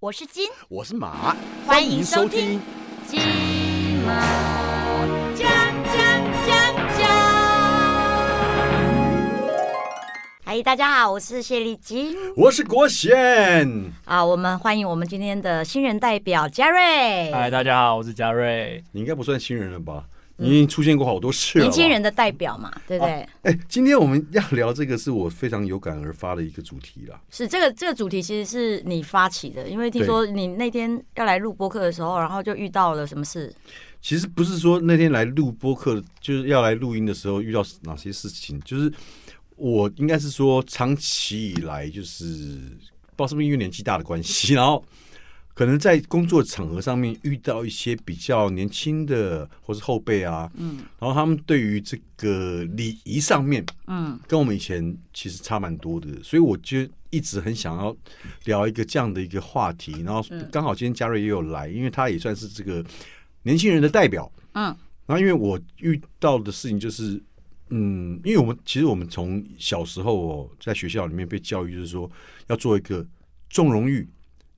我是金，我是马，欢迎收听。金马奖奖奖奖。嗨，大家好，我是谢丽金我是国贤。啊，我们欢迎我们今天的新人代表嘉瑞，嗨，大家好，我是嘉瑞。你应该不算新人了吧？你已经出现过好多次了。年轻人。的代表嘛，对不对？哎，今天我们要聊这个是我非常有感而发的一个主题啦。是这个这个主题其实是你发起的，因为听说你那天要来录播客的时候，然后就遇到了什么事？其实不是说那天来录播客，就是要来录音的时候遇到哪些事情，就是我应该是说长期以来就是不知道是不是因为年纪大的关系，然后可能在工作场合上面遇到一些比较年轻的或是后辈啊，嗯，然后他们对于这个礼仪上面，嗯，跟我们以前其实差蛮多的，所以我就一直很想要聊一个这样的一个话题，然后刚好今天嘉瑞也有来，因为他也算是这个年轻人的代表，嗯，然后因为我遇到的事情就是，嗯，因为我们其实我们从小时候哦，在学校里面被教育就是说要做一个重荣誉、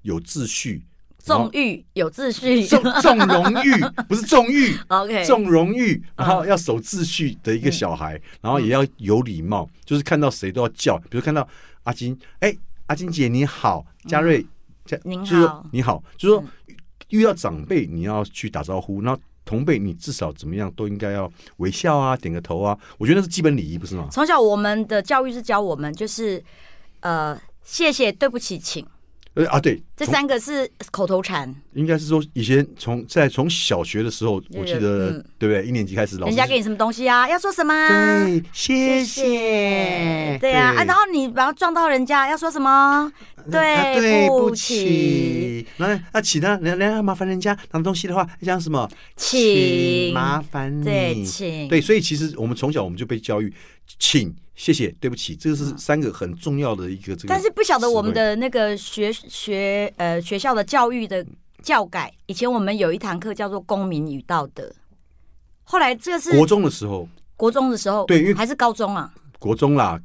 有秩序、纵欲有秩序。重重荣誉，不是纵欲，，OK，重荣誉，然后要守秩序的一个小孩，然后也要有礼貌，就是看到谁都要叫，比如看到阿金，哎，阿金姐你好，嘉瑞，嘉您就是说好你好，就是说遇到长辈你要去打招呼，然后同辈你至少怎么样都应该要微笑啊，点个头啊，我觉得那是基本礼仪，不是吗？从小我们的教育是教我们，就是呃，谢谢、对不起、请，呃啊，对，这三个是口头禅。应该是说以前从在从小学的时候，我记得嗯对不对？一年级开始，老师人家给你什么东西啊？要说什么？对，谢谢，对呀、啊，然后你然后撞到人家要说什么？啊对对不不起，那，那啊起呢？人人家麻烦人家拿东西的话，讲什么？请麻烦你。对，请对，所以其实我们从小我们就被教育，请、谢谢、对不起，这个是三个很重要的一个这个。但是不晓得我们的那个学学呃学校的教育的教改，以前我们有一堂课叫做公民与道德，后来这个是国中的时候，国中的时候，对因为还是高中啊？国中啦，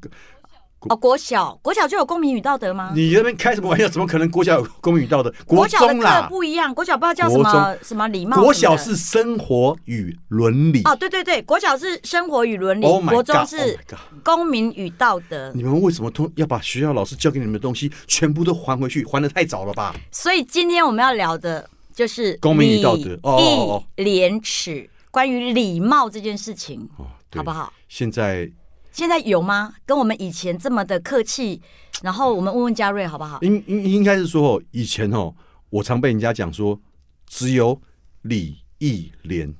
哦，国小国小就有公民与道德吗？你那边开什么玩笑？怎么可能国小有公民与道德？国小的课不一样，国小不知道叫什国么什么礼貌国小是生活与伦理。哦，对对对，国小是生活与伦理，Oh 国！中是 Oh 公民与道德。你们为什么通要把学校老师教给你们的东西全部都还回去？还的太早了吧？所以今天我们要聊的就是公民与道德哦哦哦廉耻，关于礼貌这件事情，好不好？现在现在有吗？跟我们以前这么的客气？然后我们问问嘉瑞好不好？应应应该是说哦，以前哦，我常被人家讲说，只有礼义廉，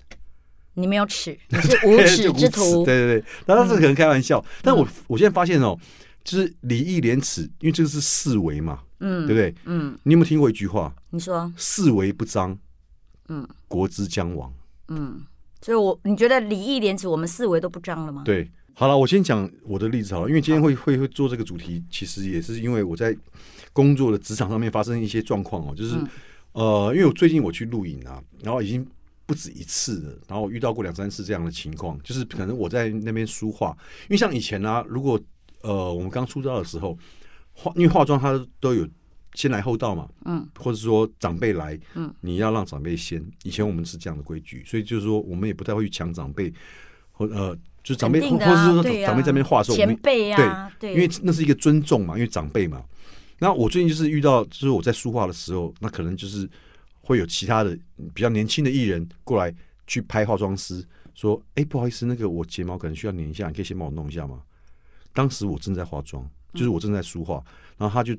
你没有耻，你是无耻之徒。对对对，当然这可能开玩笑，但我我现在发现哦，就是礼义廉耻，因为这个是四维嘛，嗯对不对？嗯，你有没有听过一句话？你说，四维不张，嗯国之将亡。嗯，所以我你觉得礼义廉耻，我们四维都不张了吗？对，好了，我先讲我的例子好了，因为今天会会会做这个主题，其实也是因为我在工作的职场上面发生一些状况哦，就是、嗯。呃，因为我最近我去露营啊，然后已经不止一次了，然后我遇到过两三次这样的情况，就是可能我在那边梳化，因为像以前啊，如果呃我们刚出道的时候，化因为化妆它都有先来后到嘛，嗯，或者说长辈来，嗯，你要让长辈先，以前我们是这样的规矩，所以就是说我们也不太会去抢长辈，或呃就是长辈，或或者是说长辈在那边话的时候，我前们辈啊，对，因为那是一个尊重嘛，因为长辈嘛。那我最近就是遇到，就是我在书画的时候，那可能就是会有其他的比较年轻的艺人过来去拍化妆师，说：“哎、不好意思，那个我睫毛可能需要粘一下，你可以先帮我弄一下吗？”当时我正在化妆，就是我正在梳化，然后他就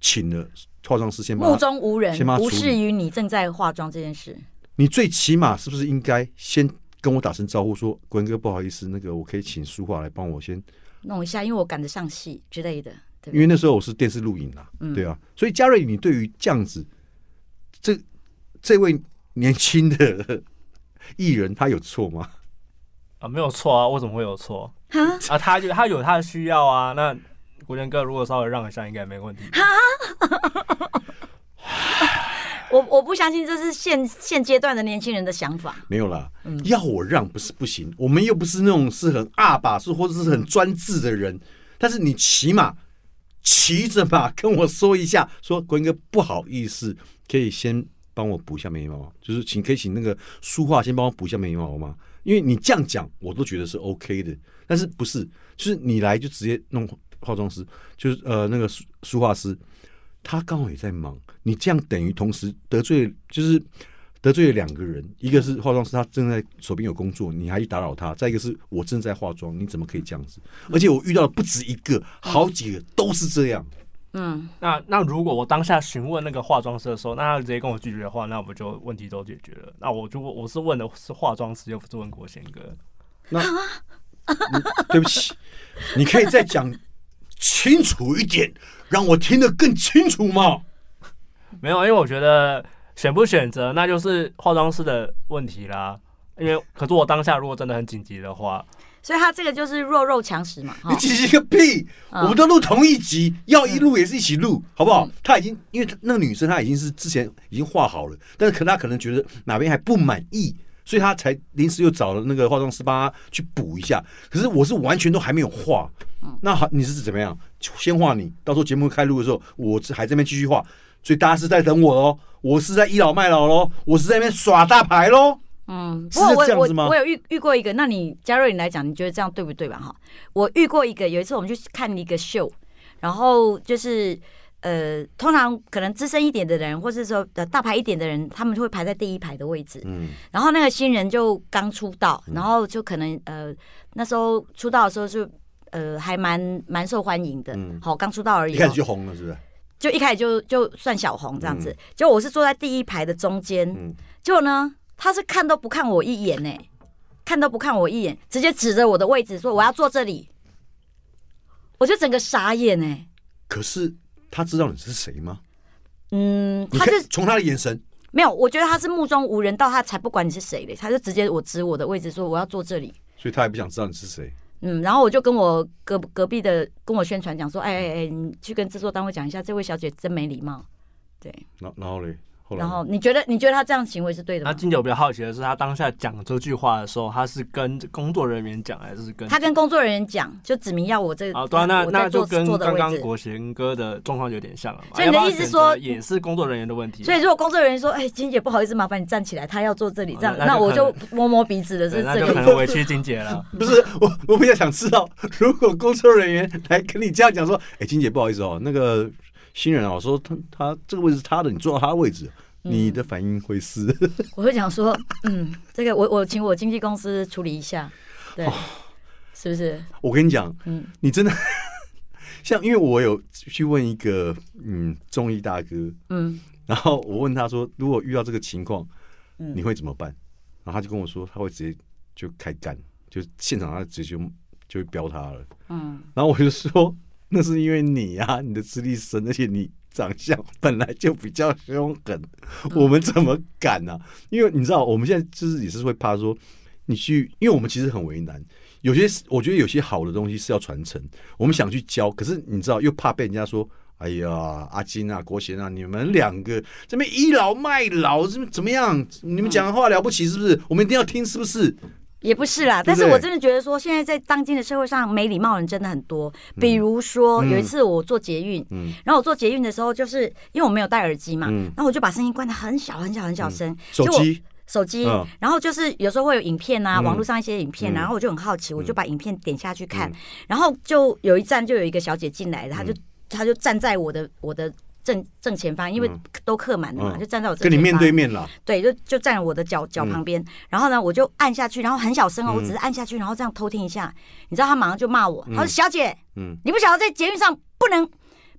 请了化妆师先帮目。中无人先帮，他无视于你正在化妆这件事。你最起码是不是应该先跟我打声招呼，说：“国文哥，不好意思，那个我可以请书画来帮我先弄一下，因为我赶得上戏之类的，对？因为那时候我是电视录影啦，嗯对啊，所以嘉瑞，你对于这样子，这这位年轻的艺人，他有错吗？啊，没有错啊，为什么会有错哈啊？他就他有他的需要啊，那国权哥如果稍微让一下，应该没问题。我我不相信这是现现阶段的年轻人的想法。没有啦，嗯要我让不是不行，我们又不是那种是很阿爸是或者是很专制的人，但是你起码骑着马跟我说一下，说国英哥不好意思，可以先帮我补一下眉毛，就是请可以请那个书画先帮我补一下眉毛吗？因为你这样讲，我都觉得是 OK 的，但是不是？就是你来就直接弄化妆师，就是呃那个书书画师，他刚好也在忙，你这样等于同时得罪，就是得罪了两个人，一个是化妆师，他正在手边有工作，你还去打扰他；再一个是我正在化妆，你怎么可以这样子？而且我遇到的不止一个，好几个都是这样。嗯，那那如果我当下询问那个化妆师的时候，那他直接跟我拒绝的话，那不就问题都解决了？那我就我是问的是化妆师，又不是问国贤哥。那对不起，你可以再讲清楚一点，让我听得更清楚吗？没有，因为我觉得选不选择那就是化妆师的问题啦。因为可是我当下如果真的很紧急的话，所以他这个就是弱肉强食嘛。哈你紧急个屁！嗯我们都录同一集，要一录也是一起录，好不好？他已经，因为她那个女生她已经是之前已经画好了，但是可她可能觉得哪边还不满意，所以她才临时又找了那个化妆师帮她去补一下。可是我是完全都还没有画，那好，你是怎么样？先画你，到时候节目开录的时候，我这还在那边继续画，所以大家是在等我喽，我是在倚老卖老喽，我是在那边耍大牌喽。嗯，是不过我这样子吗我我有遇遇过一个，那你嘉瑞你来讲，你觉得这样对不对吧？哈，我遇过一个，有一次我们去看一个秀，然后就是呃，通常可能资深一点的人，或是说呃大牌一点的人，他们就会排在第一排的位置。嗯然后那个新人就刚出道，然后就可能呃那时候出道的时候就呃还蛮蛮受欢迎的嗯，好刚出道而已哦，一开始就红了，是不是？就一开始就就算小红这样子，结果我是坐在第一排的中间，嗯结果呢，他是看都不看我一眼呢、看都不看我一眼，直接指着我的位置说我要坐这里，我就整个傻眼哎、可是他知道你是谁吗？嗯，他就看从他的眼神，没有，我觉得他是目中无人，到他才不管你是谁嘞，他就直接我指我的位置说我要坐这里。所以他也不想知道你是谁。嗯，然后我就跟我隔隔壁的跟我宣传讲说，哎哎哎，你去跟制作单位讲一下，这位小姐真没礼貌。对，然然后嘞，后来然后你觉得你觉得他这样行为是对的吗？那金姐，我比较好奇的是，他当下讲这句话的时候，他是跟工作人员讲，还是跟他跟工作人员讲，就指明要我这个啊？对啊，那那就跟刚刚。国贤哥的状况有点像了嘛。所以你的意思是说也是工作人员的问题啊？所以如果工作人员说：“哎，金姐不好意思，麻烦你站起来，他要坐这里。”这样，哦那那那我就摸摸鼻子的对那就是这个意思。可能委屈金姐了。不是我，我比较想知道，如果工作人员来跟你这样讲说，哎、金姐不好意思哦，那个新人啊，我说他他这个位置是他的，你坐到他的位置，你的反应会是？我会讲说：“嗯，这个我我请我经纪公司处理一下，对，是不是？我跟你讲，嗯你真的 像，因为我有去问一个嗯中医大哥，嗯然后我问他说，如果遇到这个情况，嗯你会怎么办？然后他就跟我说，他会直接就开干，就现场他直接就就会飙他了。嗯，然后我就说，那是因为你啊，你的资历深，而且你长相本来就比较凶狠，我们怎么敢呢、因为你知道，我们现在就是也是会怕说，你去，因为我们其实很为难。有些我觉得有些好的东西是要传承，我们想去教，可是你知道又怕被人家说。哎呀，阿金啊，国贤啊，你们两个这边倚老卖老，怎么怎么样？你们讲的话了不起是不是？我们一定要听是不是？也不是啦。但是我真的觉得说，现在在当今的社会上，没礼貌的人真的很多。比如说嗯。有一次我做捷运，嗯。然后我做捷运的时候，就是因为我没有戴耳机嘛，嗯。然后我就把声音关的很小很小很小声，手机？手机嗯，然后就是有时候会有影片啊，嗯。网络上一些影片，嗯。然后我就很好奇，我就把影片点下去看。嗯，然后就有一站就有一个小姐进来了，她就她就站在我的我的正正前方，因为嗯。都刻满了嘛，嗯。就站在我正跟你面对面了，对，就就站在我的脚脚嗯。旁边，然后呢，我就按下去，然后很小声哦，嗯。我只是按下去，然后这样偷听一下，你知道他马上就骂我，嗯。他说：“小姐，嗯。你不晓得在捷运上不能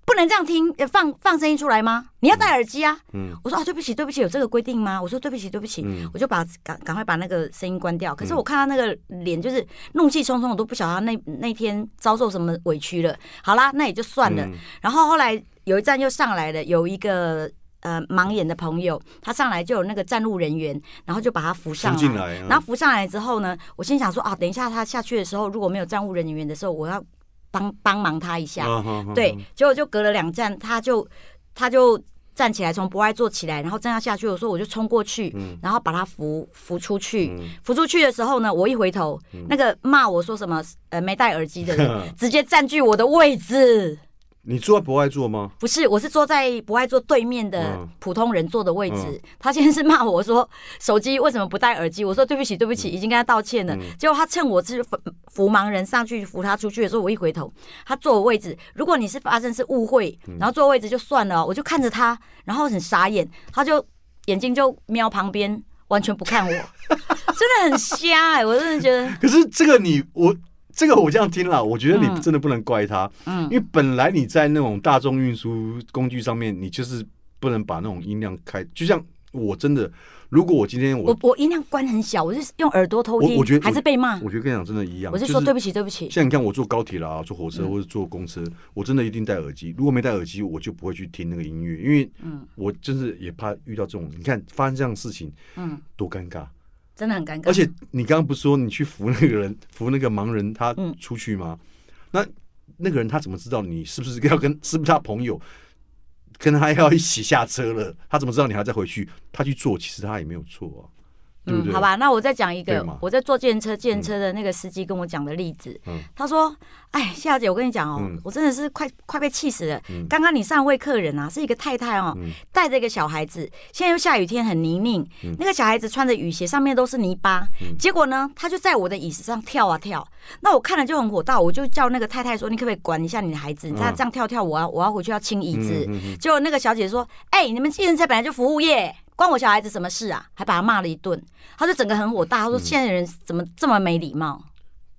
不能这样听呃放放声音出来吗？你要戴耳机啊。”嗯我说：“啊，对不起，对不起，有这个规定吗？”我说：“对不起，对不起。嗯我就把赶赶快把那个声音关掉。可是我看他那个脸就是怒气冲冲，我都不晓得他那那天遭受什么委屈了。好啦，那也就算了。嗯然后后来有一站又上来了，有一个呃盲眼的朋友，他上来就有那个站路人员，然后就把他扶上来。来，嗯然后扶上来之后呢，我心想说啊，等一下他下去的时候，如果没有站务人员的时候，我要帮帮忙他一下。对，结果就隔了两站，他就他就站起来，从博爱坐起来，然后正要下去的时候，我就冲过去，嗯然后把他扶扶出去。嗯扶出去的时候呢，我一回头，那个骂我说什么呃没戴耳机的人，直接占据我的位置。你坐在博爱座吗？不是，我是坐在不爱坐对面的嗯普通人坐的位置。嗯他先是骂我说手机为什么不戴耳机，我说对不起对不起，已经跟他道歉了。嗯结果他趁我是扶扶盲人上去扶他出去的时候，我一回头，他坐我位置。如果你是发生是误会，嗯然后坐位置就算了哦，我就看着他，然后很傻眼，他就眼睛就瞄旁边，完全不看我，真的很瞎哎、我真的觉得，可是这个你我这个我这样听了，我觉得你嗯真的不能怪他，嗯因为本来你在那种大众运输工具上面，你就是不能把那种音量开，就像我真的，如果我今天我我我音量关很小，我是用耳朵偷听，我我觉得还是被骂。我觉得跟你讲真的一样，我是就说对不起，对不起。像你看我坐高铁啦、坐火车嗯或者坐公车，我真的一定戴耳机。如果没戴耳机，我就不会去听那个音乐，因为嗯我真是也怕遇到这种，你看发生这样的事情嗯，多尴尬。真的很尴尬。而且你刚刚不是说你去扶那个人，扶那个盲人他嗯出去吗？那那个人他怎么知道你是不是要跟 是不是他朋友？跟他要一起下车了，他怎么知道你还再回去？他去做，其实他也没有错啊，对对？嗯，好吧，那我再讲一个，我在坐电车，电车的那个司机跟我讲的例子。嗯他说：“哎，夏小姐，我跟你讲哦，嗯我真的是快快被气死了。嗯刚刚你上位客人啊，是一个太太哦，嗯带着一个小孩子，现在又下雨天很泥泞，嗯那个小孩子穿着雨鞋，上面都是泥巴。嗯结果呢，他就在我的椅子上跳啊跳。那我看了就很火大，我就叫那个太太说：你可不可以管一下你的孩子？你这样嗯这样跳跳，我要我要回去要清椅子。结果那个小姐说：“哎、你们计程车本来就服务业，关我小孩子什么事啊？”还把他骂了一顿。他就整个很火大，他嗯说：“现在的人怎么这么没礼貌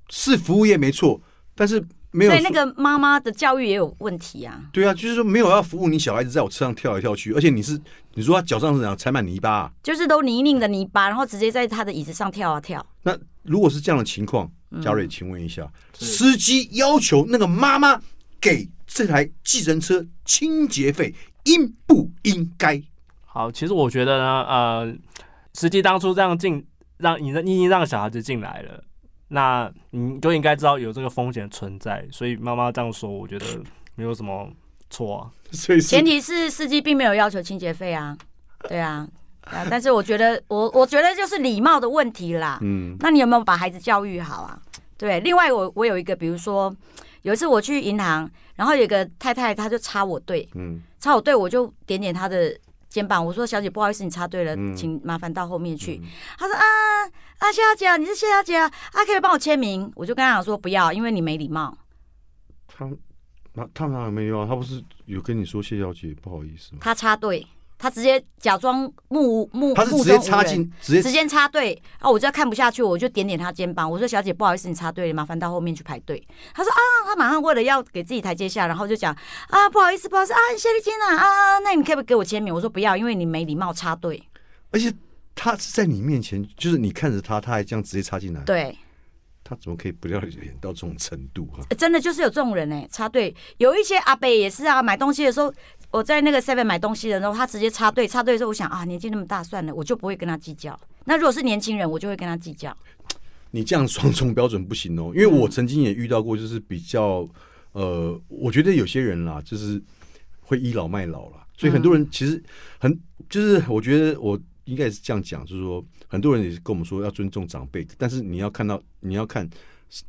是服务业没错，但是？”没有所以那说个妈妈的教育也有问题啊。对啊，就是说没有要服务你小孩子在我车上跳来跳去，而且你是你说他脚上是怎样踩满泥巴、啊，就是都泥泞的泥巴，然后直接在他的椅子上跳啊跳。那如果是这样的情况，嗯嘉瑞，请问一下，是司机要求那个妈妈给这台计程车清洁费，应不应该？好，其实我觉得呢，呃，司机当初这样进，让你你已经让小孩子进来了，那你就应该知道有这个风险存在，所以妈妈这样说，我觉得没有什么错啊。所以前提是司机并没有要求清洁费啊，对啊，对啊。但是我觉得，我我觉得就是礼貌的问题啦。嗯那你有没有把孩子教育好啊？对，另外我我有一个，比如说有一次我去银行，然后有个太太她就插我队，嗯插我队我就点点她的肩膀，我说小姐不好意思，你插队了，嗯请麻烦到后面去。她说啊啊谢小姐啊，你是谢小姐啊，啊可以帮我签名？我就跟她讲说不要，因为你没礼貌。他那他哪有没有啊？他不是有跟你说谢小姐不好意思吗？他插队，她直接假装目目他是目直接插中无人。进，直接直接插队啊！我就看不下去，我就点点他肩膀，我说：“小姐，不好意思，你插队了，麻烦到后面去排队。”他说：“啊，他马上为了要给自己台阶下，然后就讲啊，不好意思，不好意思啊，谢丽金啊啊，那你可不可以给我签名？”我说：“不要，因为你没礼貌插队。而且他是在你面前，就是你看着他，他还这样直接插进来，对，他怎么可以不要脸到这种程度啊？真的就是有这种人哎、插队。有一些阿伯也是啊，买东西的时候，我在那个 Seven 买东西的时候，他直接插队，插队的时候，我想啊，年纪那么大，算了，我就不会跟他计较。那如果是年轻人，我就会跟他计较。你这样双重标准不行哦，因为我曾经也遇到过，就是比较呃，我觉得有些人啦，就是会倚老卖老啦，所以很多人其实很就是，我觉得我应该也是这样讲，就是说很多人也是跟我们说要尊重长辈，但是你要看到你要看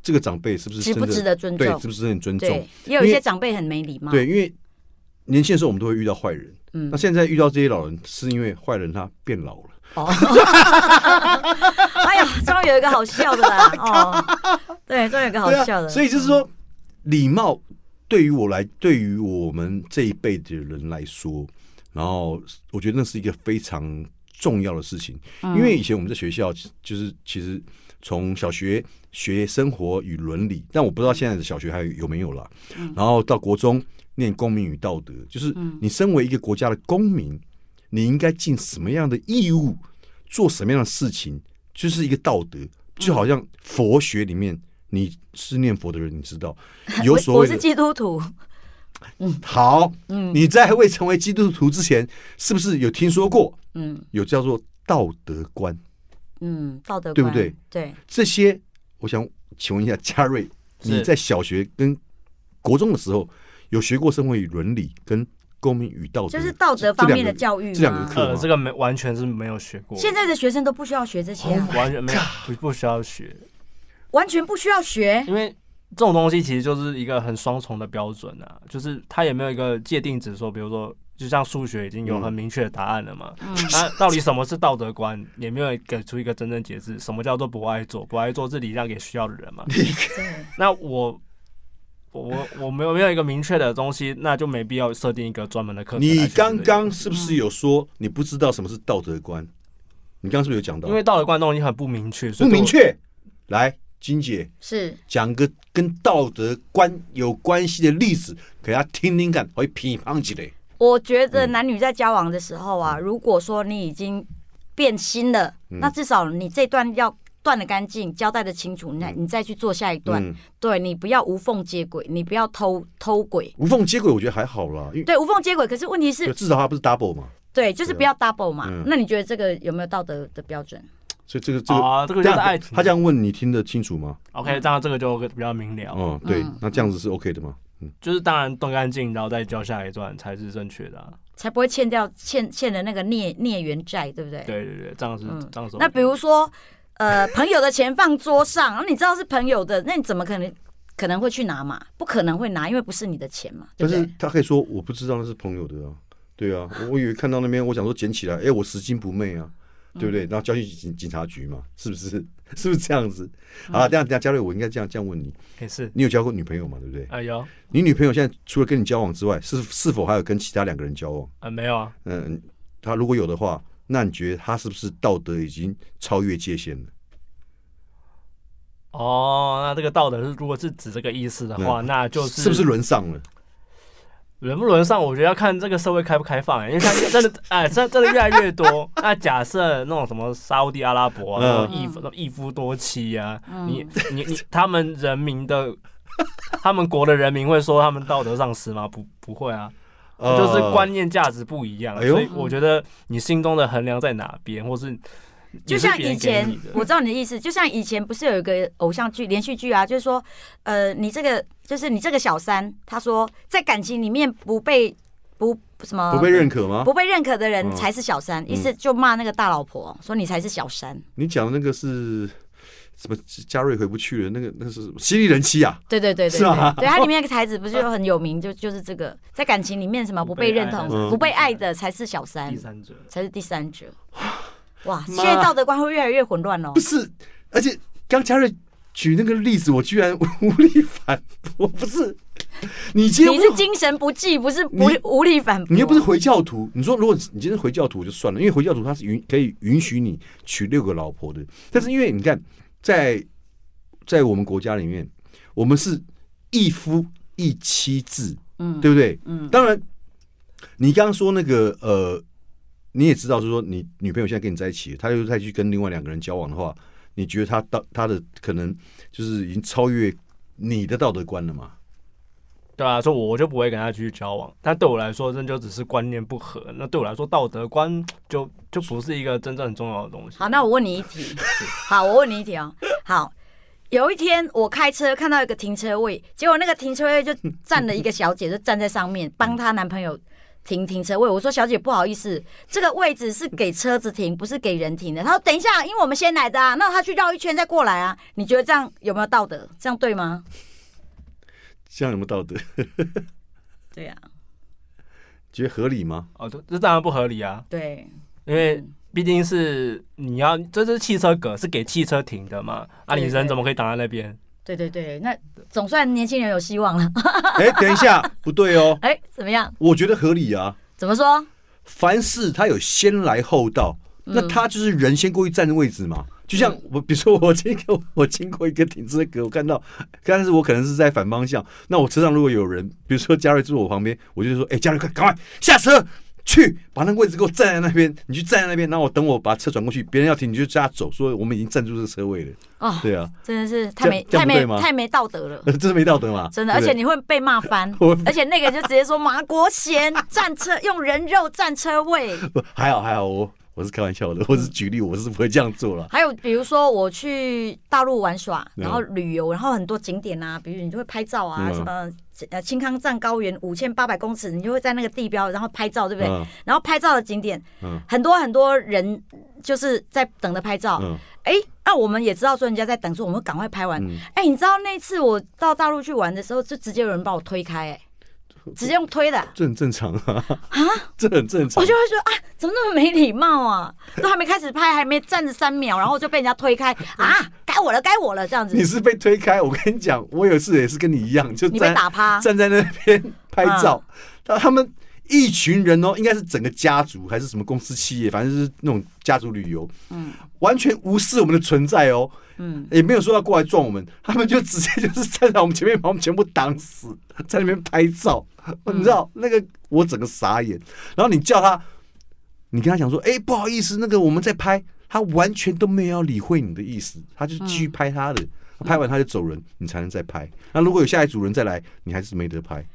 这个长辈是不是值不值得尊对，重是不是很尊重？，也有一些长辈很没礼貌。对，因为年轻的时候我们都会遇到坏人，嗯那现在遇到这些老人，是因为坏人他变老了。哦，哎呀，终于有一个好笑的啦！哦，对，终于有一个好笑的。啊。所以就是说，礼貌对于我来，对于我们这一辈的人来说，然后我觉得那是一个非常重要的事情。嗯因为以前我们在学校，就是其实从小学学生活与伦理，但我不知道现在的小学还有有没有啦。嗯然后到国中念公民与道德，就是你身为一个国家的公民，你应该尽什么样的义务，做什么样的事情，就是一个道德。就好像佛学里面，你是念佛的人，你知道 有所谓的我是基督徒，嗯好。嗯你在未成为基督徒之前，是不是有听说过嗯有叫做道德观？嗯，道德观对不对？对，这些，我想请问一下嘉瑞，你在小学跟国中的时候有学过社会与伦理跟公民与道德，就是道德方面的教育吗？这两个课呃，这个没完全是没有学过，现在的学生都不需要学这些啊，完全没有不不需要学，完全不需要学。因为这种东西其实就是一个很双重的标准啊，就是它也没有一个界定值说，比如说，就像数学已经有很明确的答案了嘛，嗯，那到底什么是道德观，也没有给出一个真正解释。什么叫做不爱做？不爱做是礼让给需要的人嘛？那我我我我没有没有一个明确的东西，那就没必要设定一个专门的课程你这个。刚刚是不是有说你不知道什么是道德观？你刚刚是不是有讲到？因为道德观东西很不明确，所以。不明确。来，金姐是讲个跟道德观有关系的例子，给大家听听看，会批判起来。我觉得嗯男女在交往的时候啊，如果说你已经变心了，嗯那至少你这段要断的干净，交代的清楚，那你再去做下一段。嗯，对你不要无缝接轨，你不要偷偷轨。无缝接轨，我觉得还好啦，因为对，无缝接轨，可是问题是，至少它不是 double 嘛，对，就是不要 double 嘛。嗯那你觉得这个有没有道德的标准？所以这个这个啊，这个这样就是爱情。他这样问你听得清楚吗？OK，这样这个就比较明了。哦，对嗯，那这样子是 OK 的吗？嗯，就是当然断干净，然后再交下一段才是正确的、啊。才不会欠掉欠欠的那个孽孽缘债，对不对？对对对，这样是、嗯这样是 OK。那比如说，呃，朋友的钱放桌上，然后你知道是朋友的，那你怎么可能可能会去拿嘛？不可能会拿，因为不是你的钱嘛，对但是？他可以说我不知道那是朋友的啊，对啊，我我以为看到那边，我想说捡起来，哎，我拾金不昧啊，对不对？然后交去警警察局嘛，是不是？是不是这样子？好了，这样等一下嘉瑞，我应该这样这样问你，也是，你有交过女朋友嘛？对不对？啊有，你女朋友现在除了跟你交往之外，是是否还有跟其他两个人交往？啊没有啊，嗯，她如果有的话，那你觉得他是不是道德已经超越界限了？哦，那这个道德是如果是指这个意思的话，那就是是不是轮上了？轮不轮上？我觉得要看这个社会开不开放、欸，因为像真的 哎，真真的越来越多。那假设那种什么沙烏地阿拉伯啊，嗯那种一夫一夫多妻啊，嗯你你你，他们人民的，他们国的人民会说他们道德丧失吗？不不会啊，就是观念价值不一样，所以我觉得你心中的衡量在哪边，或是就像以前，我知道你的意思，就像以前不是有一个偶像剧、连续剧啊，就是说，呃，你这个就是你这个小三，他说在感情里面不被不什么不被认可吗？不被认可的人嗯才是小三，意思就骂那个大老婆，说你才是小三。你讲的那个是什么？嘉瑞回不去了，那个那个是什么犀利人妻啊？对对对对是吗对，对，它里面那个台词不是就很有名，就就是这个，在感情里面什么不被认同、嗯不被爱的才是小三第，三者。才是第三者。哇，妈现在道德观会越来越混乱哦不。是，而且刚嘉瑞举那个例子，我居然 无力反驳，不是？你今天你是精神不济，不是无无力反驳。你又不是回教徒，你说如果你今天是回教徒就算了，因为回教徒他是允可以允许你娶六个老婆的，但是因为你看在在我们国家里面，我们是一夫一妻制，嗯对不对？嗯当然，你刚刚说那个呃，你也知道，就是说你女朋友现在跟你在一起，她又再去跟另外两个人交往的话，你觉得她道她的可能就是已经超越你的道德观了嘛？对啊，所以我就不会跟他继续交往。但对我来说，这就只是观念不合。那对我来说，道德观就就不是一个真正很重要的东西。好，那我问你一题。好，我问你一题哦。好，有一天我开车看到一个停车位，结果那个停车位就站了一个小姐，就站在上面帮她男朋友停停车位。我说小姐不好意思，这个位置是给车子停，不是给人停的。她说等一下，因为我们先来的啊，那她去绕一圈再过来啊。你觉得这样有没有道德？这样对吗？这样有没有道德？对呀、觉得合理吗？哦，这这当然不合理啊，对，因为毕竟是你要，这是汽车格，是给汽车停的嘛。啊，你人怎么可以挡在那边？对对对，那总算年轻人有希望了。哎、等一下，不对哦，哎，怎么样？我觉得合理啊。怎么说？凡事他有先来后到，那嗯他就是人先过去占位置嘛。就像我，比如说我经过我经过一个停车格，我看到，但是我可能是在反方向。那我车上如果有人，比如说嘉瑞坐我旁边，我就说：“哎、嘉瑞，快赶快下车，去把那个位置给我站在那边，你去站在那边，然后我等我把车转过去，别人要停你就叫他走，说我们已经占住这个车位了。哦，对啊，真的是太没太没太没道德了。真的没道德嘛？真的，而且你会被骂翻，而且那个就直接说马国贤占车用人肉占车位，不还好还好，我我是开玩笑的，我是举例，我是不会这样做了。还有比如说我去大陆玩耍，嗯。然后旅游，然后很多景点啊，比如你就会拍照啊，嗯。什么呃青康藏高原五千八百公尺，你就会在那个地标然后拍照，对不对？嗯。然后拍照的景点嗯。很多很多人就是在等着拍照，嗯，哎，那我们也知道说人家在等，说我们赶快拍完。嗯。哎，你知道那次我到大陆去玩的时候，就直接有人把我推开，哎，直接用推的。这很正常啊，这很正常我。就会说啊，怎么那么没礼貌啊？都还没开始拍，还没站着三秒，然后就被人家推开啊！该我了，该我了，这样子你。是被推开，我跟你讲，我有一次也是跟你一样，就你被打趴，站在那边 拍照，嗯他他们一群人哦，应该是整个家族还是什么公司企业，反正就是那种家族旅游，嗯完全无视我们的存在哦，嗯，也没有说要过来撞我们，他们就直接就是站在我们前面，把我们全部挡死，在那边拍照，嗯你知道那个我整个傻眼，然后你叫他，你跟他讲说，哎、不好意思，那个我们在拍，他完全都没有要理会你的意思，他就继续拍他的。拍完他就走人，你才能再拍。那如果有下一组人再来，你还是没得拍。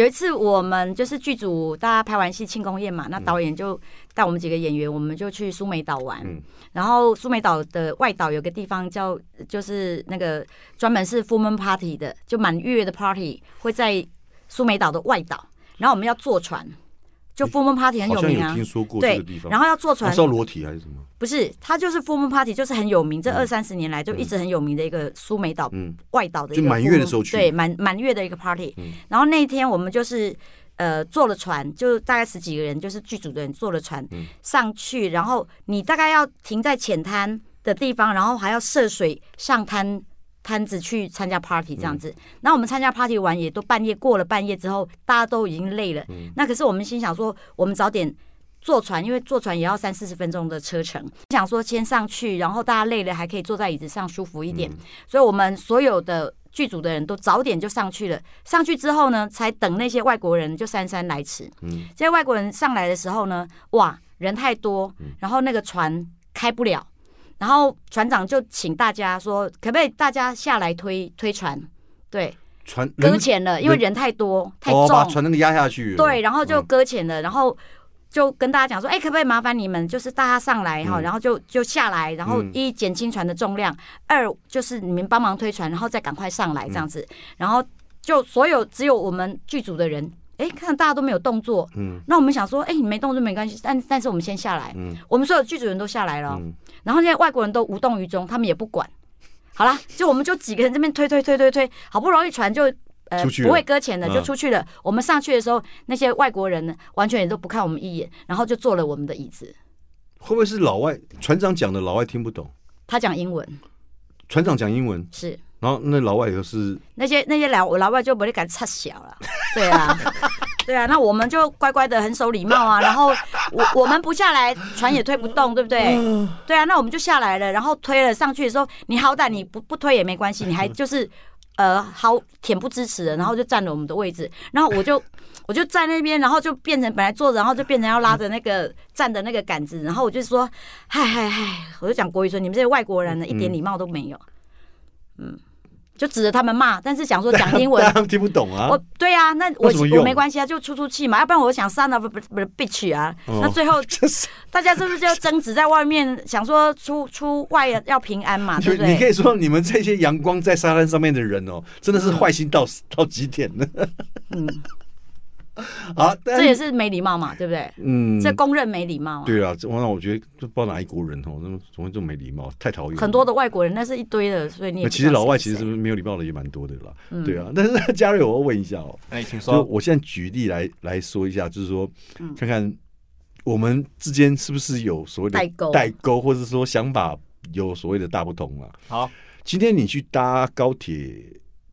有一次我们就是剧组大家拍完戏庆功宴嘛，那导演就带我们几个演员，我们就去苏梅岛玩。嗯然后苏梅岛的外岛有个地方叫，就是那个专门是 full moon party 的，就满月的 party 会在苏梅岛的外岛。然后我们要坐船，就 full moon party 很有有名啊。听说过这对个地，方。然后要坐船那是，要裸体还是什么？不是，它就是 full moon party，就是很有名，这嗯二三十年来就一直很有名的一个苏梅岛嗯，外岛的一个就满月的时候去对，满满月的一个 party、嗯然后那一天我们就是呃坐了船，就大概十几个人，就是剧组的人坐了船、嗯上去，然后你大概要停在浅滩的地方，然后还要涉水上滩。摊子去参加 party 这样子，那、我们参加 party 完也都半夜过了半夜之后，大家都已经累了。那可是我们心想说，我们早点坐船，因为坐船也要三四十分钟的车程，想说先上去，然后大家累了还可以坐在椅子上舒服一点。所以我们所有的剧组的人都早点就上去了。上去之后呢，才等那些外国人就姗姗来迟。嗯这些外国人上来的时候呢，哇，人太多，然后那个船开不了，然后船长就请大家说，可不可以大家下来推推船？对，船搁人浅了，因为人太多太哦，把重，船那个压下去了。对，然后就嗯。搁浅了，然后就跟大家讲说，哎、可不可以麻烦你们，就是大家上来哈，嗯。然后就就下来，然后嗯。一减轻船的重量，二就是你们帮忙推船，然后再赶快上来这样子，然后就所有只有我们剧组的人。哎，看大家都没有动作，嗯。那我们想说，哎，你没动作没关系，但但是我们先下来，嗯。我们所有剧组人都下来了，嗯，然后那些外国人都无动于衷，他们也不管。好啦，就我们就几个人这边推推推推推，好不容易船就呃不会搁浅了，嗯就出去了。我们上去的时候，那些外国人呢，完全也都不看我们一眼，然后就坐了我们的椅子。会不会是老外船长讲的老外听不懂？他讲英文，船长讲英文，是然后那老外又是那些那些老老外就不会敢插小了，对啊。对啊，那我们就乖乖的很守礼貌啊，然后我我们不下来，船也推不动，对不对？对啊，那我们就下来了，然后推了上去的时候，你好歹你不不推也没关系，你还就是呃好恬不知耻的，然后就占了我们的位置，然后我就 我就在那边，然后就变成本来坐着，然后就变成要拉着那个站的那个杆子，然后我就说嗨嗨嗨，我就讲国语说你们这些外国人呢一点礼貌都没有，嗯，就指着他们骂，但是想说 讲英文但他们听不懂啊我。对啊，那我我没关系啊，就出出气嘛，要不然我想 son of a bitch 啊，哦那最后 大家是不是就争执在外面，想说出出外要平安嘛，对不对？你可以说你们这些阳光在沙滩上面的人哦，真的是坏心到到极点了。嗯，好，这也是没礼貌嘛，对不对？嗯，这公认没礼貌啊。对啊，这那我觉得就不知道哪一国人哦，那么怎么会这么没礼貌，太讨厌。很多的外国人那是一堆的，所以你也那不知道其实老外其实没有礼貌的也蛮多的啦，嗯对啊。但是 嘉瑞，我要问一下哦，哎，请就说。我现在举例来来说一下，就是说嗯看看我们之间是不是有所谓的代沟代沟，或者说想法有所谓的大不同啊。好，今天你去搭高铁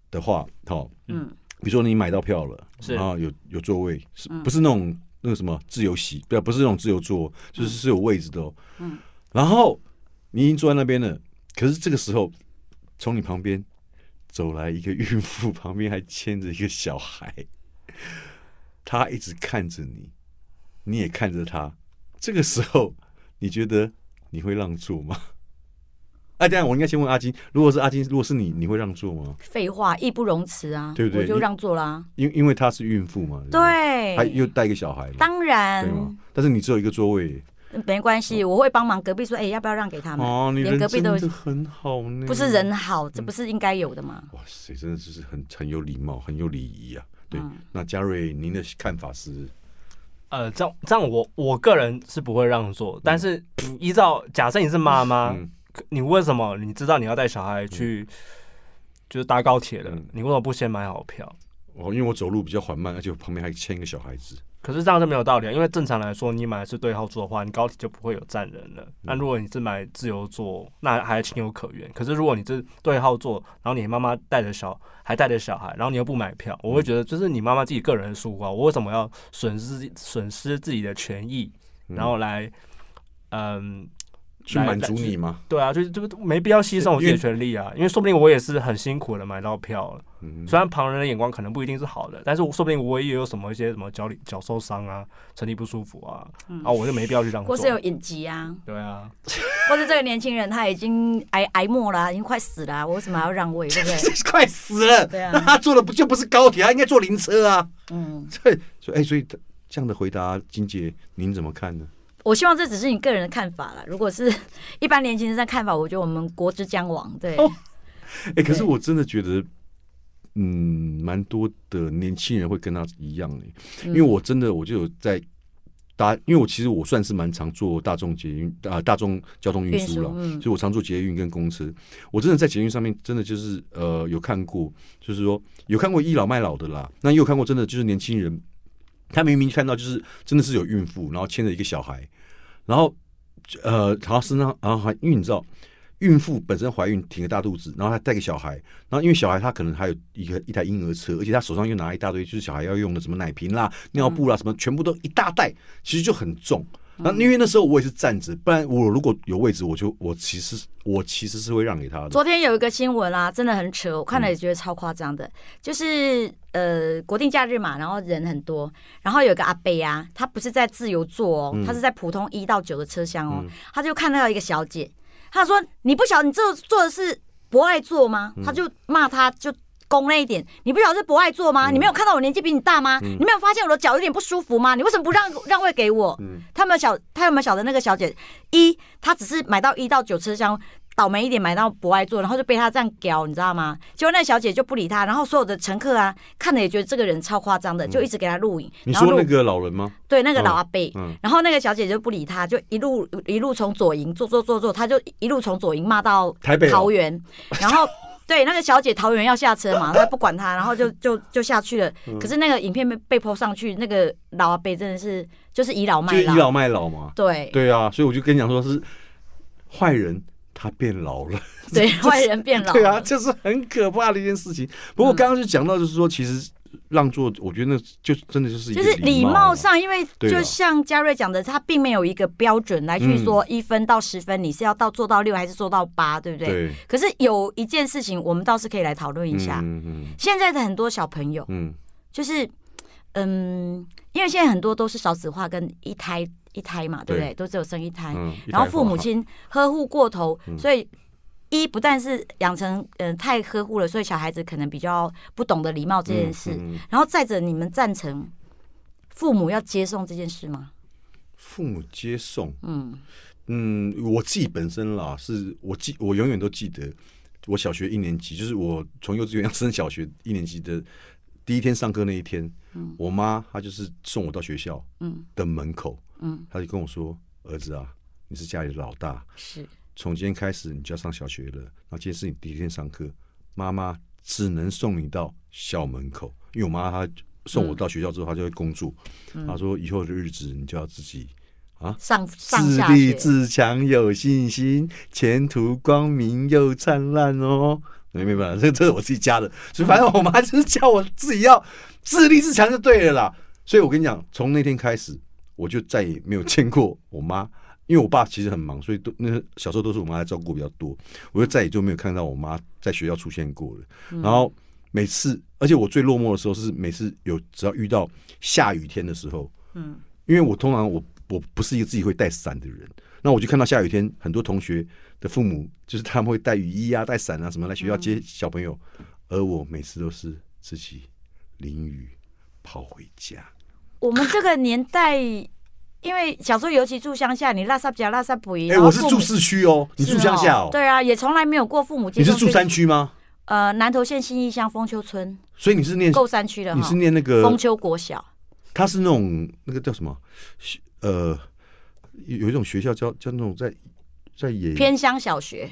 的话，好，嗯比如说你买到票了，是然后有有座位，是嗯不是那种那个什么自由席？不要不是那种自由座，就是是有位置的哦。嗯然后你已经坐在那边了，可是这个时候从你旁边走来一个孕妇，旁边还牵着一个小孩，他一直看着你，你也看着他。这个时候，你觉得你会让座吗？哎，等一下我应该先问阿金，如果是阿金，如果是你，你会让座吗？废话，义不容辞啊，对不对我就让座啦。因因为她是孕妇嘛，对不对，还又对，带一个小孩嘛，当对吗然？但是你只有一个座位没关系，我会帮忙隔壁说，哎，要不要让给他们？哦，你连人隔壁都真的很好呢，不是人好，这不是应该有的吗？哇塞，真的就是很很有礼貌，很有礼仪啊。对，嗯那嘉瑞，您的看法是？呃，这样这样我我个人是不会让座，但是依照假设你是妈妈，嗯你为什么你知道你要带小孩去，就是搭高铁了，嗯你为什么不先买好票？哦，因为我走路比较缓慢，而且我旁边还牵一个小孩子。可是这样就没有道理啊，因为正常来说，你买的是对号座的话，你高铁就不会有站人了。那如果你是买自由座，那还情有可原。可是如果你是对号座，然后你妈妈带着小还带着小孩，然后你又不买票，我会觉得就是你妈妈自己个人的疏忽啊。我为什么要损失损失自己的权益，然后来嗯？来去满足你吗？对啊，就是这个没必要牺牲我自己的权利啊，因为说不定我也是很辛苦的买到票了。嗯，虽然旁人的眼光可能不一定是好的，但是我说不定我也有什么一些什么脚里脚受伤啊，身体不舒服啊，啊，我就没必要去这样做。或是有隐疾啊，对啊，或者这个年轻人他已经挨挨末了，已经快死了啊、我为什么还要让位，对不对？快死了。对啊那他坐的不就不是高铁，他应该坐灵车啊。嗯，对，所以哎，所以这样的回答，金姐您怎么看呢？我希望这只是你个人的看法啦。如果是一般年轻人的看法，我觉得我们国之将亡。对，哦哎，可是我真的觉得，嗯，蛮多的年轻人会跟他一样哎，嗯因为我真的我就有在搭，因为我其实我算是蛮常坐大众捷运啊、大众交通运运输了，嗯所以我常坐捷运跟公车。我真的在捷运上面真的就是呃有看过，就是说有看过倚老卖老的啦，那也有看过真的就是年轻人，他明明看到就是真的是有孕妇，然后牵着一个小孩，然后呃，然后身上然后还因为你知道。孕妇本身怀孕挺个大肚子，然后还带个小孩，然后因为小孩他可能还有一个一台婴儿车，而且他手上又拿一大堆就是小孩要用的什么奶瓶啦、尿布啦，什么全部都一大袋，其实就很重。那因为那时候我也是站着，不然我如果有位置，我就我其实我其实是会让给他的。昨天有一个新闻啊，真的很扯，我看了也觉得超夸张的。就是呃国定假日嘛，然后人很多，然后有一个阿伯啊，他不是在自由座哦，嗯他是在普通一到九的车厢哦，嗯他就看到一个小姐，他说你不晓得你这坐的是不爱坐吗？嗯他就骂他就。攻那一点，你不晓得是博爱座吗？嗯你没有看到我年纪比你大吗？嗯你没有发现我的脚有点不舒服吗？你为什么不让让位给我？嗯他有没有晓他有没有晓得那个小姐一，她只是买到一到九车厢，倒霉一点买到博爱座，然后就被他这样屌，你知道吗？结果那小姐就不理他，然后所有的乘客啊看了也觉得这个人超夸张的，就一直给他录影。你说那个老人吗？对那个老阿伯，嗯然后那个小姐就不理他，就一路一路从左营坐坐坐坐，他就一路从左营骂到台北哦桃园，然后。对，那个小姐桃园要下车嘛，她不管她，然后就 就就下去了。嗯可是那个影片被被 po 上去，那个老阿伯真的是就是倚老就卖老，倚老卖老嘛。对对啊，所以我就跟你讲说是坏人他变老了。对，坏人变老了。对啊，这是很可怕的一件事情。不过刚刚就讲到，就是说，其实让座，我觉得那就真的就是就是礼貌上，因为就像嘉瑞讲的，他并没有一个标准来去说一分到十分，你是要到做到六还是做到八，对不对？对，可是有一件事情，我们倒是可以来讨论一下。嗯嗯现在的很多小朋友，嗯。就是嗯，因为现在很多都是少子化跟一胎一胎嘛，对不对？都只有生一胎，嗯，然后父母亲呵护过头，嗯。所以。一不但是养成嗯、呃太呵护了，所以小孩子可能比较不懂得礼貌这件事。嗯。嗯然后再者，你们赞成父母要接送这件事吗？父母接送，嗯。嗯，我自己本身啦，是我记，我永远都记得，我小学一年级，就是我从幼稚园升小学一年级的第一天上课那一天，嗯。我妈她就是送我到学校嗯。的门口，嗯，她就跟我说：“儿子啊，你是家里的老大，是从今天开始你就要上小学了，那今天是你第一天上课，妈妈只能送你到校门口，因为我妈她送我到学校之后，她就会工作，嗯她说以后的日子你就要自己啊上自，立自强有信心，前途光明又灿烂哦。没没办法，这这是我自己加的，所以反正我妈就是 叫我自己要自立自强就对了啦。所以我跟你讲，从那天开始，我就再也没有见过我妈，因为我爸其实很忙，所以都那小时候都是我妈来照顾比较多，我就再也就没有看到我妈在学校出现过了。然后每次，而且我最落寞的时候是每次有只要遇到下雨天的时候，嗯因为我通常我我不是一个自己会带伞的人，那我就看到下雨天很多同学的父母就是他们会带雨衣啊、带伞啊什么来学校接小朋友，而我每次都是自己淋雨跑回家。我们这个年代，因为小时候尤其住乡下，你拉萨家拉萨不一哎、样。我是住市区哦，你住乡下哦，对啊，也从来没有过父母接你是住山区吗？呃南投县新义乡丰丘村，所以你是念够山区了哈你是。念那个丰丘国小，他是那种那个叫什么？呃，有有一种学校叫叫那种在在野偏乡小学，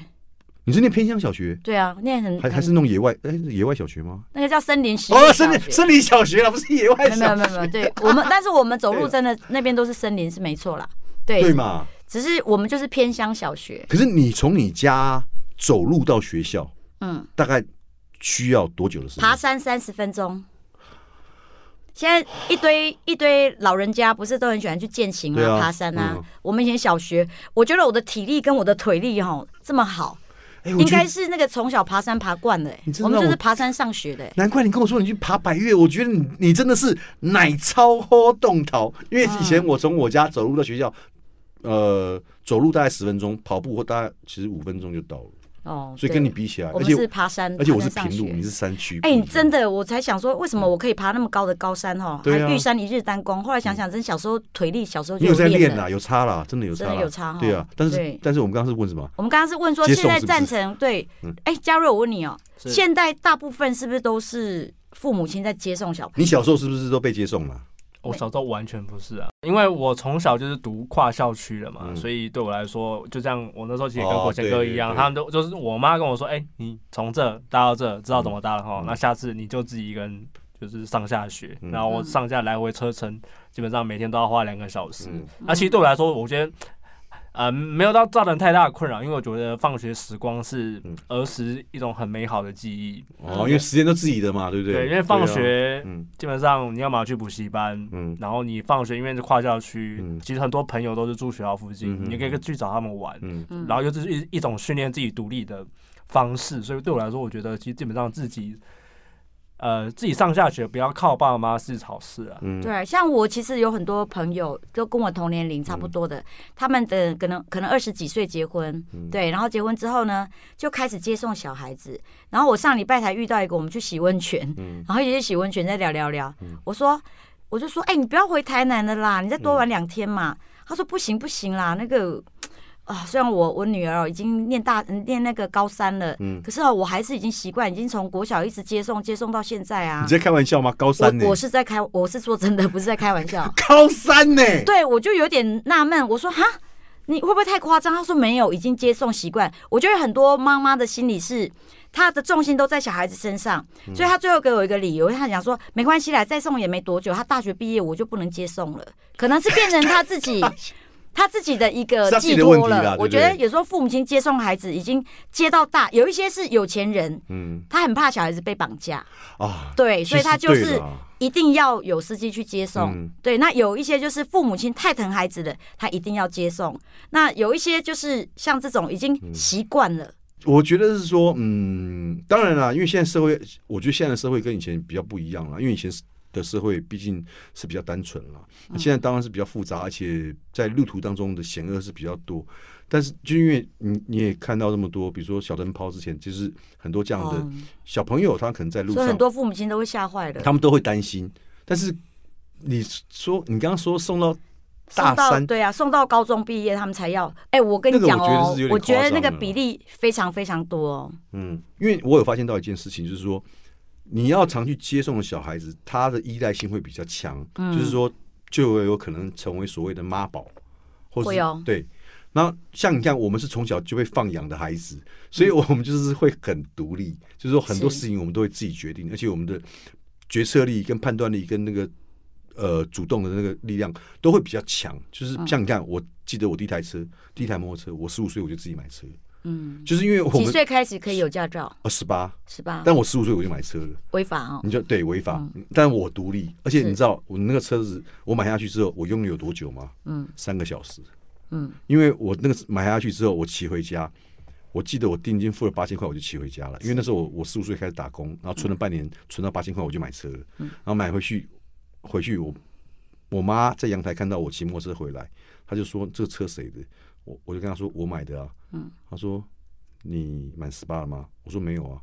你是念偏乡小学，对啊，念很还还是很那种野外？哎，是野外小学吗？那个叫森林实哦，小森林森林小学了，不是野外没有没有没有没有，对 我们，但是我们走路真的那边都是森林是没错啦，对，对嘛？只是我们就是偏乡小学，可是你从你家走路到学校，嗯，大概需要多久的时间？爬山三十分钟。现在一堆一堆老人家不是都很喜欢去健行对啊爬山啊？嗯我们以前小学，我觉得我的体力跟我的腿力哈这么好，应该是那个从小爬山爬惯的、我们就是爬山上学的、欸难怪你跟我说你去爬百越，我觉得你你真的是奶超喝动头，因为以前我从我家走路到学校，呃，走路大概十分钟，跑步或大概其实五分钟就到了，哦，所以跟你比起来，我们是爬山，而且我是平路，你是山区，哎、你真的，我才想说，为什么我可以爬那么高的高山哈？对啊还玉山一日单光。后来想想，真小时候腿力，小时候就有在练啦，。有差啦，真的有差真的，有差哈对啊，但是但是我们刚刚是问什么？我们刚刚是问说，现在赞成对嗯？哎、嘉瑞，我问你哦、是现在大部分是不是都是父母亲在接送小朋友？你小时候是不是都被接送了？我小时候完全不是啊，因为我从小就是读跨校区的嘛，嗯。所以对我来说，就像我那时候其实也跟哦国贤哥一样，他们都就是我妈跟我说，哎、你从这搭到这，知道怎么搭了哈，嗯。那下次你就自己一个人就是上下学，嗯。然后我上下来回车程基本上每天都要花两个小时。嗯。那其实对我来说，我觉得。呃，没有到造成太大的困扰，因为我觉得放学时光是嗯儿时一种很美好的记忆。哦，因为时间都自己的嘛，对不对，对？因为放学嗯基本上你要么去补习班，嗯然后你放学因为是跨校区，嗯其实很多朋友都是住学校附近，你可以去找他们玩，嗯，嗯然后又是一一种训练自己独立的方式，所以对我来说，我觉得其实基本上自己。呃，自己上下学不要靠爸妈是好事啊。嗯，对，像我其实有很多朋友都跟我同年龄差不多的，他们的可能可能二十几岁结婚，嗯对，然后结婚之后呢，就开始接送小孩子。然后我上礼拜才遇到一个，我们去洗温泉，嗯然后一起去洗温泉，再聊聊聊。嗯我说，我就说，哎、你不要回台南了啦，你再多玩两天嘛。他说不行不行啦，那个啊，虽然我我女儿哦已经念大念那个高三了，嗯可是哦，我还是已经习惯，已经从国小一直接送接送到现在啊你。在开玩笑吗？高三呢我？我是在开，我是说真的，不是在开玩笑。高三呢？对，我就有点纳闷，我说哈，你会不会太夸张？他说没有，已经接送习惯。我觉得很多妈妈的心理是，她的重心都在小孩子身上，所以她最后给我一个理由，她讲说没关系啦，再送也没多久，他大学毕业我就不能接送了，可能是变成他自己。她自己的一个寄托了，我觉得有时候父母亲接送孩子已经接到大，有一些是有钱人，嗯。他很怕小孩子被绑架，啊，对，所以他就是一定要有司机去接送。嗯。对，那有一些就是父母亲太疼孩子的，他一定要接送。那有一些就是像这种已经习惯了，我觉得是说，嗯，当然啦，因为现在社会，我觉得现在的社会跟以前比较不一样了，因为以前的社会毕竟是比较单纯了，那现在当然是比较复杂，而且在路途当中的险恶是比较多。但是就因为你你也看到这么多，比如说小灯泡之前，就是很多这样的哦小朋友，他可能在路上，所以很多父母亲都会吓坏的。他们都会担心。但是你说你刚刚说送到大三，对啊，送到高中毕业他们才要。哎、我跟你讲我觉得那个比例非常非常多哦。嗯，因为我有发现到一件事情，就是说你要常去接送的小孩子，他的依赖性会比较强，嗯就是说就有可能成为所谓的妈宝，或是哦对。然后像你看，我们是从小就被放养的孩子，所以我们就是会很独立，就是说很多事情我们都会自己决定，而且我们的决策力、跟判断力、跟那个呃主动的那个力量都会比较强。就是嗯像你看，我记得我第一台车，第一台摩托车，我十五岁我就自己买车，嗯，就是因为我几岁开始可以有驾照？哦十八，十八？但我十五岁我就买车了。违法哦。你就对违法，但我独立，而且你知道我那个车子我买下去之后，我用了有多久吗？嗯三个小时。嗯，因为我那个买下去之后，我骑回家，我记得我定金付了八千块，我就骑回家了。因为那时候我我十五岁开始打工，然后存了半年，存到八千块，我就买车了。嗯然后买回去，回去我我妈在阳台看到我骑摩托车回来，她就说这个车谁的？我我就跟她说我买的啊。嗯，他说你满十八了吗？我说没有啊。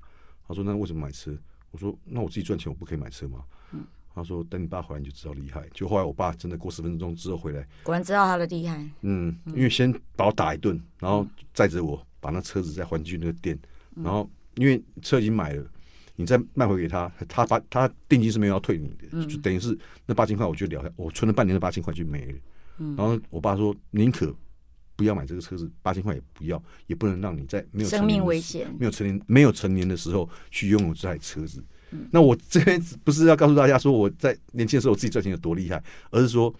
他说那为什么买车？我说那我自己赚钱，我不可以买车吗？嗯他说等你爸回来你就知道厉害。就后来我爸真的过十分钟之后回来，果然知道他的厉害。嗯，因为先把我打一顿，然后载着我把那车子再还去那个店，然后因为车已经买了，你再卖回给他，他把他定金是没有要退你的，就等于是那八千块我就了，我存了半年的八千块就没了。嗯然后我爸说宁可不要买这个车子，八千块也不要，也不能让你在没有生命危险。没有成年没有成年的时候去拥有这台车子。嗯那我这边不是要告诉大家说我在年轻的时候我自己赚钱有多厉害，而是说，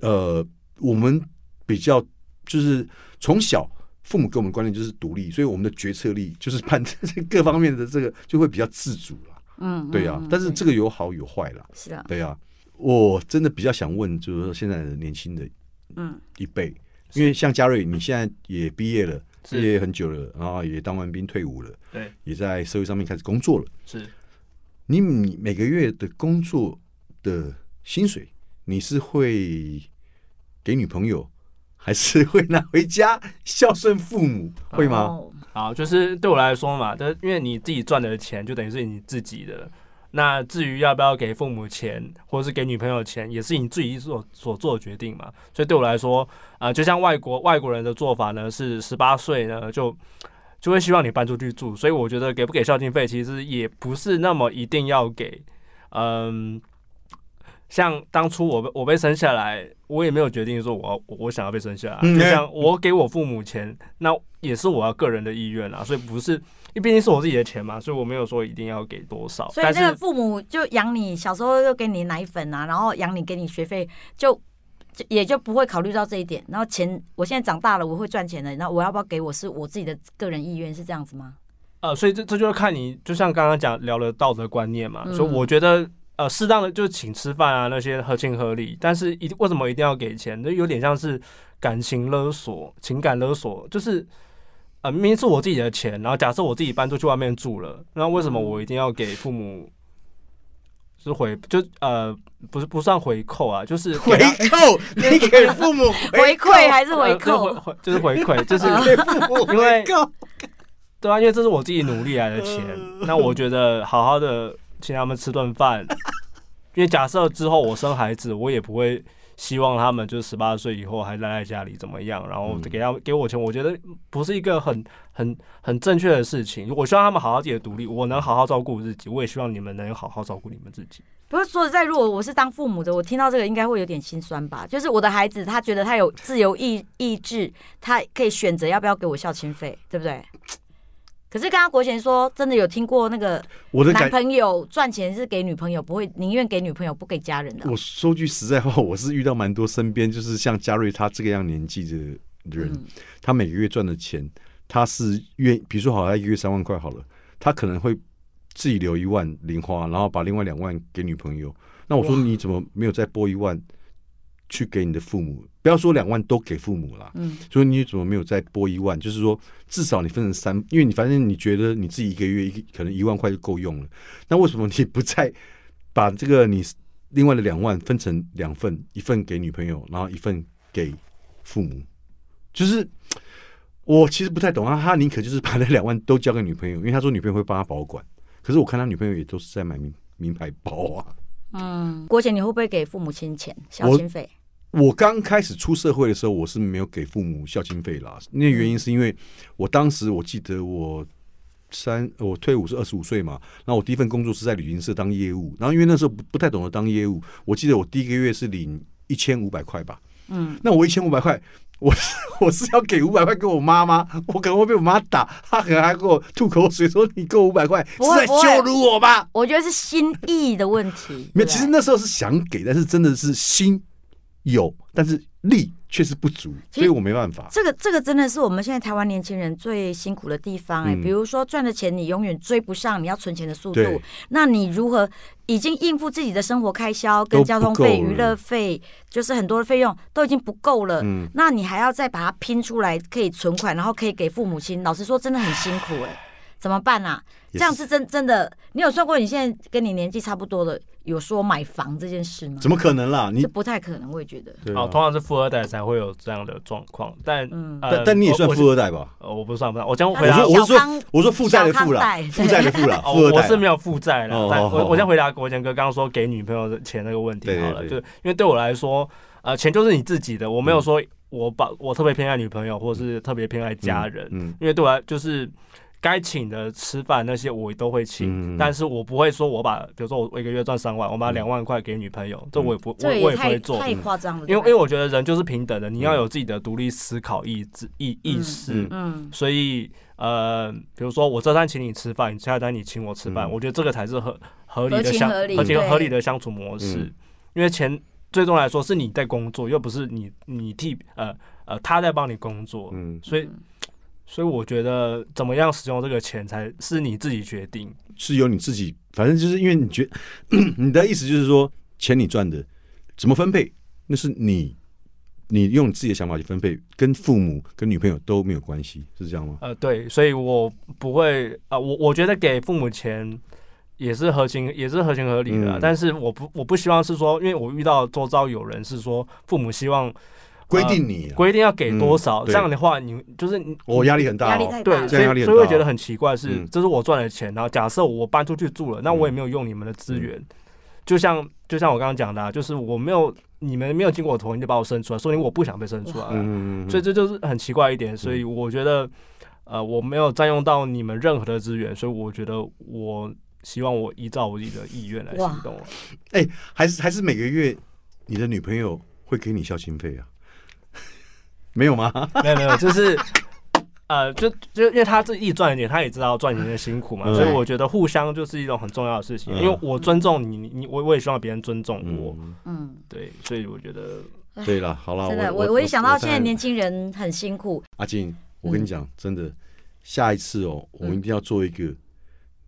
呃，我们比较就是从小父母给我们的观念就是独立，所以我们的决策力就是判各方面的这个就会比较自主了。嗯，对呀、嗯但是这个有好有坏啦。是啊，对呀、我真的比较想问，就是说现在的年轻的嗯一辈，因为像嘉瑞，你现在也毕业了，毕业很久了，然后也当完兵退伍了，对，也在社会上面开始工作了。是你你每个月的工作的薪水，你是会给女朋友，还是会拿回家孝顺父母？会吗？哦好，就是对我来说嘛，但因为你自己赚的钱就等于是你自己的。那至于要不要给父母钱，或者是给女朋友钱，也是你自己所所做的决定嘛。所以对我来说，啊、就像外国外国人的做法呢，是十八岁呢就就会希望你搬出去住。所以我觉得给不给孝敬费，其实也不是那么一定要给。嗯，像当初我被我被生下来，我也没有决定说我要我我想要被生下来，嗯就像我给我父母钱，那也是我要个人的意愿啊，所以不是，因为毕竟是我自己的钱嘛，所以我没有说一定要给多少。所以那个父母就养你，小时候又给你奶粉啊，然后养你给你学费，就就也就不会考虑到这一点。然后钱，我现在长大了，我会赚钱的，那我要不要给我是我自己的个人意愿，是这样子吗？呃，所以这这就是看你，就像刚刚讲聊的道德观念嘛，嗯所以我觉得呃，适当的就请吃饭啊那些合情合理，但是一定为什么一定要给钱？那有点像是感情勒索、情感勒索，就是。呃，明明是我自己的钱，然后假设我自己搬出去外面住了，那为什么我一定要给父母，是回就呃不是不算回扣啊，就是回扣，你给父母回馈还是回呃扣？回回就是回馈，就是给父母因为回扣。对啊，因为这是我自己努力来的钱，那我觉得好好的请他们吃顿饭，因为假设之后我生孩子，我也不会希望他们就是十八岁以后还待在家里怎么样，然后嗯给他给我钱，我觉得不是一个很很很正确的事情。我希望他们好好自己的独立，我能好好照顾自己，我也希望你们能好好照顾你们自己。不是说实在，如果我是当父母的，我听到这个应该会有点心酸吧？就是我的孩子，他觉得他有自由意意志，他可以选择要不要给我孝亲费，对不对？可是刚刚国贤说，真的有听过那个我的男，朋友赚钱是给女朋友，不会宁愿给女朋友不给家人的。我说句实在话，我是遇到蛮多身边就是像嘉瑞他这个样年纪的人，嗯他每个月赚的钱，他是愿，比如说好，他一个月三万块好了，他可能会自己留一万零花，然后把另外两万给女朋友。那我说你怎么没有再拨一万去给你的父母？不要说两万都给父母啦，嗯，所以你怎么没有再拨一万？就是说至少你分成三，因为你反正你觉得你自己一个月一可能一万块就够用了，那为什么你不再把这个你另外的两万分成两份，一份给女朋友，然后一份给父母？就是我其实不太懂啊，他宁可就是把那两万都交给女朋友，因为他说女朋友会帮他保管。可是我看他女朋友也都是在买名名牌包啊。嗯，郭姐，你会不会给父母亲钱孝亲费？我刚开始出社会的时候，我是没有给父母孝亲费啦。那原因是因为我当时我记得我三我退伍是二十五岁嘛，然后我第一份工作是在旅行社当业务，然后因为那时候不不太懂得当业务，我记得我第一个月是领一千五百块吧。嗯，那我一千五百块，我是 我是要给五百块给我妈吗，我可能会被我妈打，她可能还给我吐口水说你给我五百块是在羞辱我吧？我觉得是心意的问题。没有，其实那时候是想给，但是真的是心有，但是力却是不足，所以我没办法。这个这个真的是我们现在台湾年轻人最辛苦的地方哎、嗯比如说赚的钱你永远追不上你要存钱的速度，那你如何已经应付自己的生活开销、跟交通费、娱乐费，就是很多的费用都已经不够了。嗯，那你还要再把它拼出来，可以存款，然后可以给父母亲。老实说，真的很辛苦哎、怎么办啊？这样是真真的，你有算过你现在跟你年纪差不多的，有说买房这件事吗？怎么可能啦？你这不太可能，我也觉得。对啊哦，通常是富二代才会有这样的状况，但但但你也算富二代吧？呃，我不算不算，我将回答我说我是说我说负债的负啦小康贷，负债的负啦，哦富二，代啊。我是没有负债了我我先回答国贤哥刚刚说给女朋友的钱那个问题好了，对就因为对我来说，呃，钱就是你自己的，我没有说我把我特别偏爱女朋友，或者是特别偏爱家人，嗯，因为对我来就是该请的吃饭那些我都会请，嗯。但是我不会说我把，比如说我我一个月赚三万，我把两万块给女朋友，这我也不我我这个也也不会做，太夸张了，因为因为我觉得人就是平等的，你要有自己的独立思考意志意意识。所以呃，比如说我这餐请你吃饭，你下单你请我吃饭，嗯。我觉得这个才是合合理合的相情合理合情对。合理的相处模式。嗯。因为钱最终来说是你在工作，又不是你你替呃呃他在帮你工作，嗯，所以所以我觉得怎么样使用这个钱才是你自己决定。是由你自己，反正就是因为你觉 你的意思就是说，钱你赚的怎么分配，那是你你用你自己的想法去分配，跟父母跟女朋友都没有关系，是这样吗？呃，对，所以我不会啊、我我觉得给父母钱也是合情，也是合情合理的啊、嗯但是我不我不希望是说，因为我遇到周遭有人是说父母希望规定你、啊，规定要给多少，这样的话你就是我压力很大、哦，对，压力太大。了所以这样压力很大所以会觉得很奇怪是，嗯。这是我赚的钱，然后假设我搬出去住了，那我也没有用你们的资源，就像就像我刚刚讲的、啊，就是我没有你们没有经过我同意就把我生出来，说明我不想被生出来所以这就是很奇怪一点，所以我觉得，呃，我没有占用到你们任何的资源，所以我觉得我希望我依照我自己的意愿来行动。哎还是还是每个月你的女朋友会给你孝心费啊？没有吗？没有没有，就是。呃，就就因为他自己赚一点，他也知道赚钱的辛苦嘛，嗯所以我觉得互相就是一种很重要的事情。嗯因为我尊重你，你你我我也希望别人尊重我，嗯，嗯，对，所以我觉得对了，好了，真的，我我我一想到现在年年轻人很辛苦，阿静，我跟你讲，真的，下一次哦，我们一定要做一个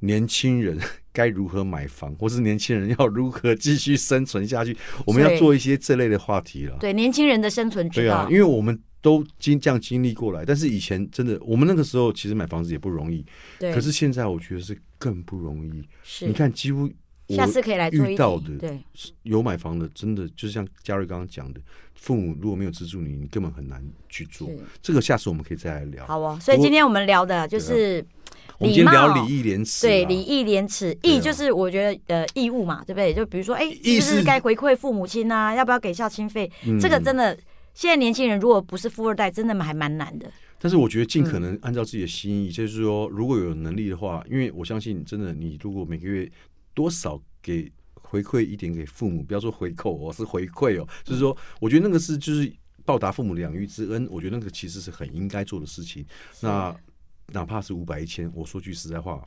年轻人该如何买房，或是年轻人要如何继续生存下去，我们要对做一些这类的话题了。对年轻人的生存之道，对啊，因为我们都经这样经历过来，但是以前真的，我们那个时候其实买房子也不容易，对，可是现在我觉得是更不容易。是你看，几乎我下次可以来遇到的对，有买房的，真的就是像嘉瑞刚刚讲的，父母如果没有资助你，你根本很难去做。这个下次我们可以再来聊。好哦。所以今天我们聊的就是我们今天聊礼义廉耻啊，对礼义廉耻，义就是我觉得呃义务嘛，对不对？就比如说，哎，义是不是该回馈父母亲啊？要不要给孝亲费？嗯这个真的，现在年轻人如果不是富二代，真的还蛮难的。但是我觉得尽嗯可能按照自己的心意，就是说，如果有能力的话，因为我相信，真的，你如果每个月多少给回馈一点给父母，不要说回扣哦，是回馈哦，就是说，我觉得那个是就是报答父母养育之恩，我觉得那个其实是很应该做的事情。那哪怕是五百一千，我说句实在话。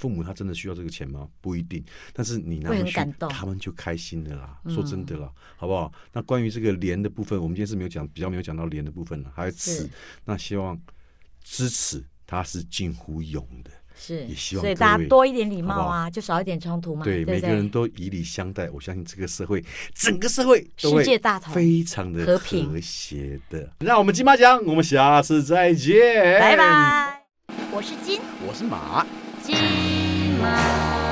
父母他真的需要这个钱吗？不一定，但是你拿会回感动，他们就开心的啦。嗯说真的啦，好不好？那关于这个连的部分，我们今天是没有讲，比较没有讲到连的部分了，还有是耻。那希望支持他是近乎勇的，是也，希望所以大家多一点礼貌啊，就少一点冲突嘛，对不每个人都以礼相待。我相信这个社会，整个社会都世界会大同，非常的和平和谐的。那我们金马奖，我们下次再见，拜。拜。我是金我是马。金马。